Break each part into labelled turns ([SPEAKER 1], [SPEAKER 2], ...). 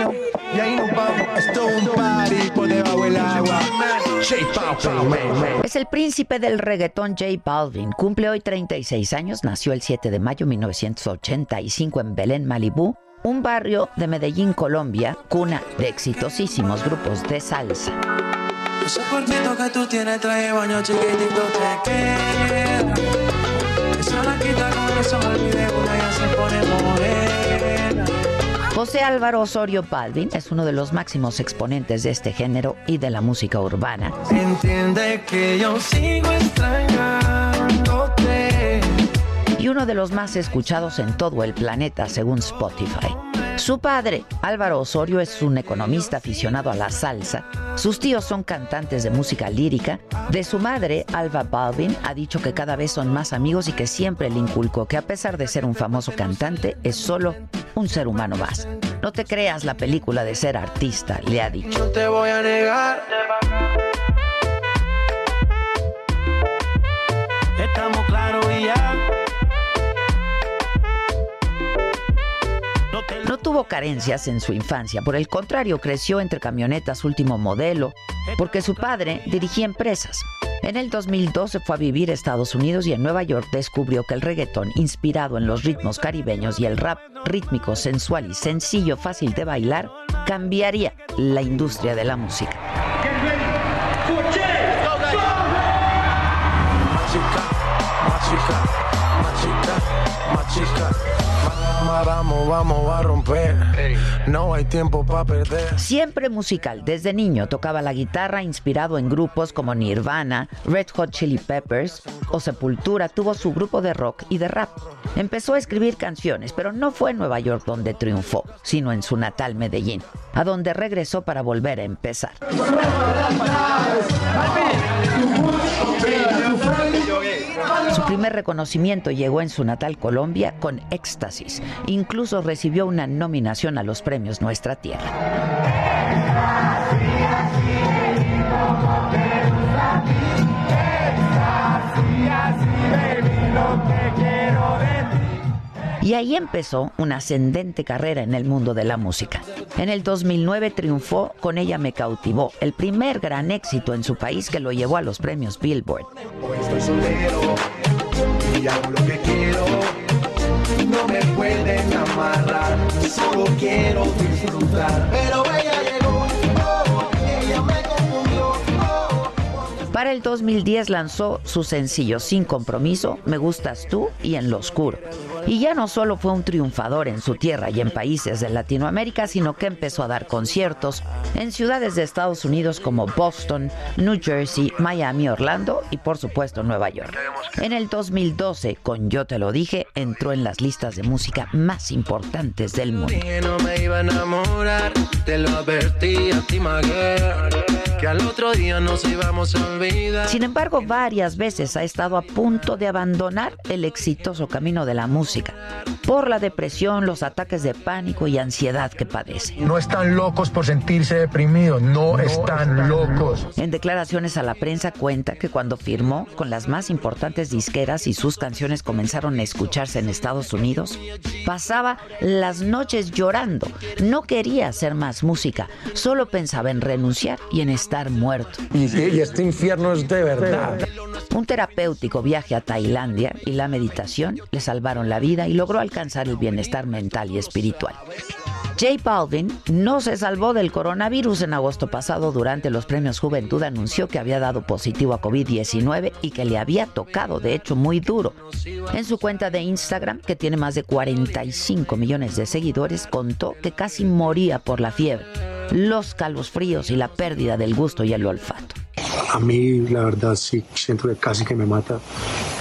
[SPEAKER 1] Esquina, esquina, y ahí nos vamos. Esto es un party por debajo del agua. J Balvin.
[SPEAKER 2] Es el príncipe del reggaetón J Balvin. Cumple hoy 36 años. Nació el 7 de mayo de 1985 en Belén, Malibú, un barrio de Medellín, Colombia, cuna de exitosísimos grupos de salsa.
[SPEAKER 3] Ese cuerpito que tú tienes trae baño chiquitito te queda. Esa laquita con eso me olvidé una ya se pone morena.
[SPEAKER 2] José Álvaro Osorio Balvin es uno de los máximos exponentes de este género y de la música urbana.
[SPEAKER 3] Entiende que yo sigo extrañándote.
[SPEAKER 2] y uno de los más escuchados en todo el planeta según Spotify. Su padre, Álvaro Osorio, es un economista aficionado a la salsa. Sus tíos son cantantes de música lírica. De su madre, Alba Balvin, ha dicho que cada vez son más amigos y que siempre le inculcó que a pesar de ser un famoso cantante, es solo un ser humano más. No te creas la película de ser artista, le ha dicho.
[SPEAKER 3] No te voy a negar. Estamos claros
[SPEAKER 2] tuvo carencias en su infancia, por el contrario, creció entre camionetas último modelo, porque su padre dirigía empresas. En el 2012 fue a vivir a Estados Unidos y en Nueva York descubrió que el reggaetón, inspirado en los ritmos caribeños y el rap rítmico, sensual y sencillo, fácil de bailar, cambiaría la industria de la música.
[SPEAKER 3] Vamos, vamos a romper. No hay tiempo para perder.
[SPEAKER 2] Siempre musical, desde niño tocaba la guitarra inspirado en grupos como Nirvana, Red Hot Chili Peppers o Sepultura, tuvo su grupo de rock y de rap. Empezó a escribir canciones, pero no fue en Nueva York donde triunfó, sino en su natal Medellín, a donde regresó para volver a empezar. Primer reconocimiento llegó en su natal Colombia con Éxtasis. Incluso recibió una nominación a los premios Nuestra Tierra. Y ahí empezó una ascendente carrera en el mundo de la música. En el 2009 triunfó Con ella me cautivó, el primer gran éxito en su país que lo llevó a los premios Billboard.
[SPEAKER 3] Y hago lo que quiero. No me pueden amarrar, solo quiero disfrutar. Pero ella llegó, oh, ella me confundió. oh.
[SPEAKER 2] Para el 2010 lanzó su sencillo Sin Compromiso, Me Gustas Tú y En Lo Oscuro. Y ya no solo fue un triunfador en su tierra y en países de Latinoamérica, sino que empezó a dar conciertos en ciudades de Estados Unidos como Boston, New Jersey, Miami, Orlando y por supuesto Nueva York. En el 2012, con Yo Te Lo Dije, entró en las listas de música más importantes del mundo.
[SPEAKER 3] Dije no me iba a enamorar, te lo advertí a ti, my girl, que al otro día nos íbamos a olvidar.
[SPEAKER 2] Sin embargo, varias veces ha estado a punto de abandonar el exitoso camino de la música por la depresión, los ataques de pánico y ansiedad que padece.
[SPEAKER 4] No están locos por sentirse deprimidos, no, están, locos.
[SPEAKER 2] En declaraciones a la prensa cuenta que cuando firmó con las más importantes disqueras y sus canciones comenzaron a escucharse en Estados Unidos, pasaba las noches llorando. No quería hacer más música, solo pensaba en renunciar y en estar muerto.
[SPEAKER 4] Y, y este infierno es de verdad.
[SPEAKER 2] Un terapéutico viaje a Tailandia y la meditación le salvaron la vida y logró alcanzar el bienestar mental y espiritual. J Balvin no se salvó del coronavirus en agosto pasado durante los premios Juventud anunció que había dado positivo a COVID-19 y que le había tocado de hecho muy duro. En su cuenta de Instagram, que tiene más de 45 millones de seguidores, contó que casi moría por la fiebre, los calvos fríos y la pérdida del gusto y el olfato.
[SPEAKER 5] A mí, la verdad, sí, siento que casi que me mata.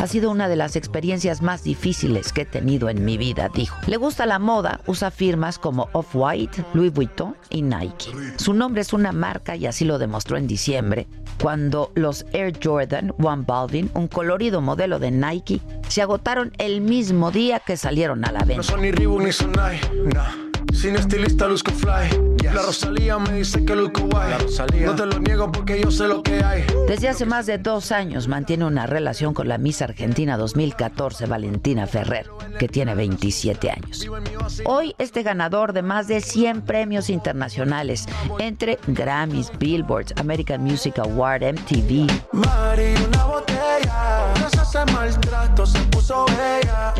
[SPEAKER 2] Ha sido una de las experiencias más difíciles que he tenido en mi vida, dijo. Le gusta la moda, usa firmas como Off-White, Louis Vuitton y Nike. Su nombre es una marca y así lo demostró en diciembre, cuando los Air Jordan One Balvin, un colorido modelo de Nike, se agotaron el mismo día que salieron a la
[SPEAKER 1] No
[SPEAKER 2] venta.
[SPEAKER 1] son ni Reebok ni Sonai, no. Sin estilista luzco fly. La Rosalía me dice que luzco guay. No te lo niego porque yo sé lo que hay.
[SPEAKER 2] Desde hace más de dos años mantiene una relación con la Miss Argentina 2014, Valentina Ferrer, que tiene 27 años. Hoy este ganador de más de 100 premios internacionales, entre Grammys, Billboards, American Music Award, MTV,
[SPEAKER 1] Mari, una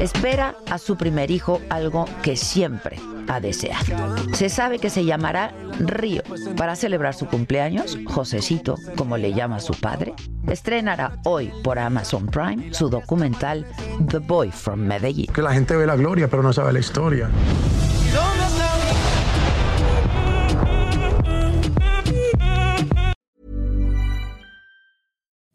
[SPEAKER 2] espera a su primer hijo algo que siempre ha deseado. Se sabe que se llamará Río. Para celebrar su cumpleaños, Josecito, como le llama su padre, estrenará hoy por Amazon Prime su documental The Boy from Medellín.
[SPEAKER 4] Que la gente ve la gloria, pero no sabe la historia.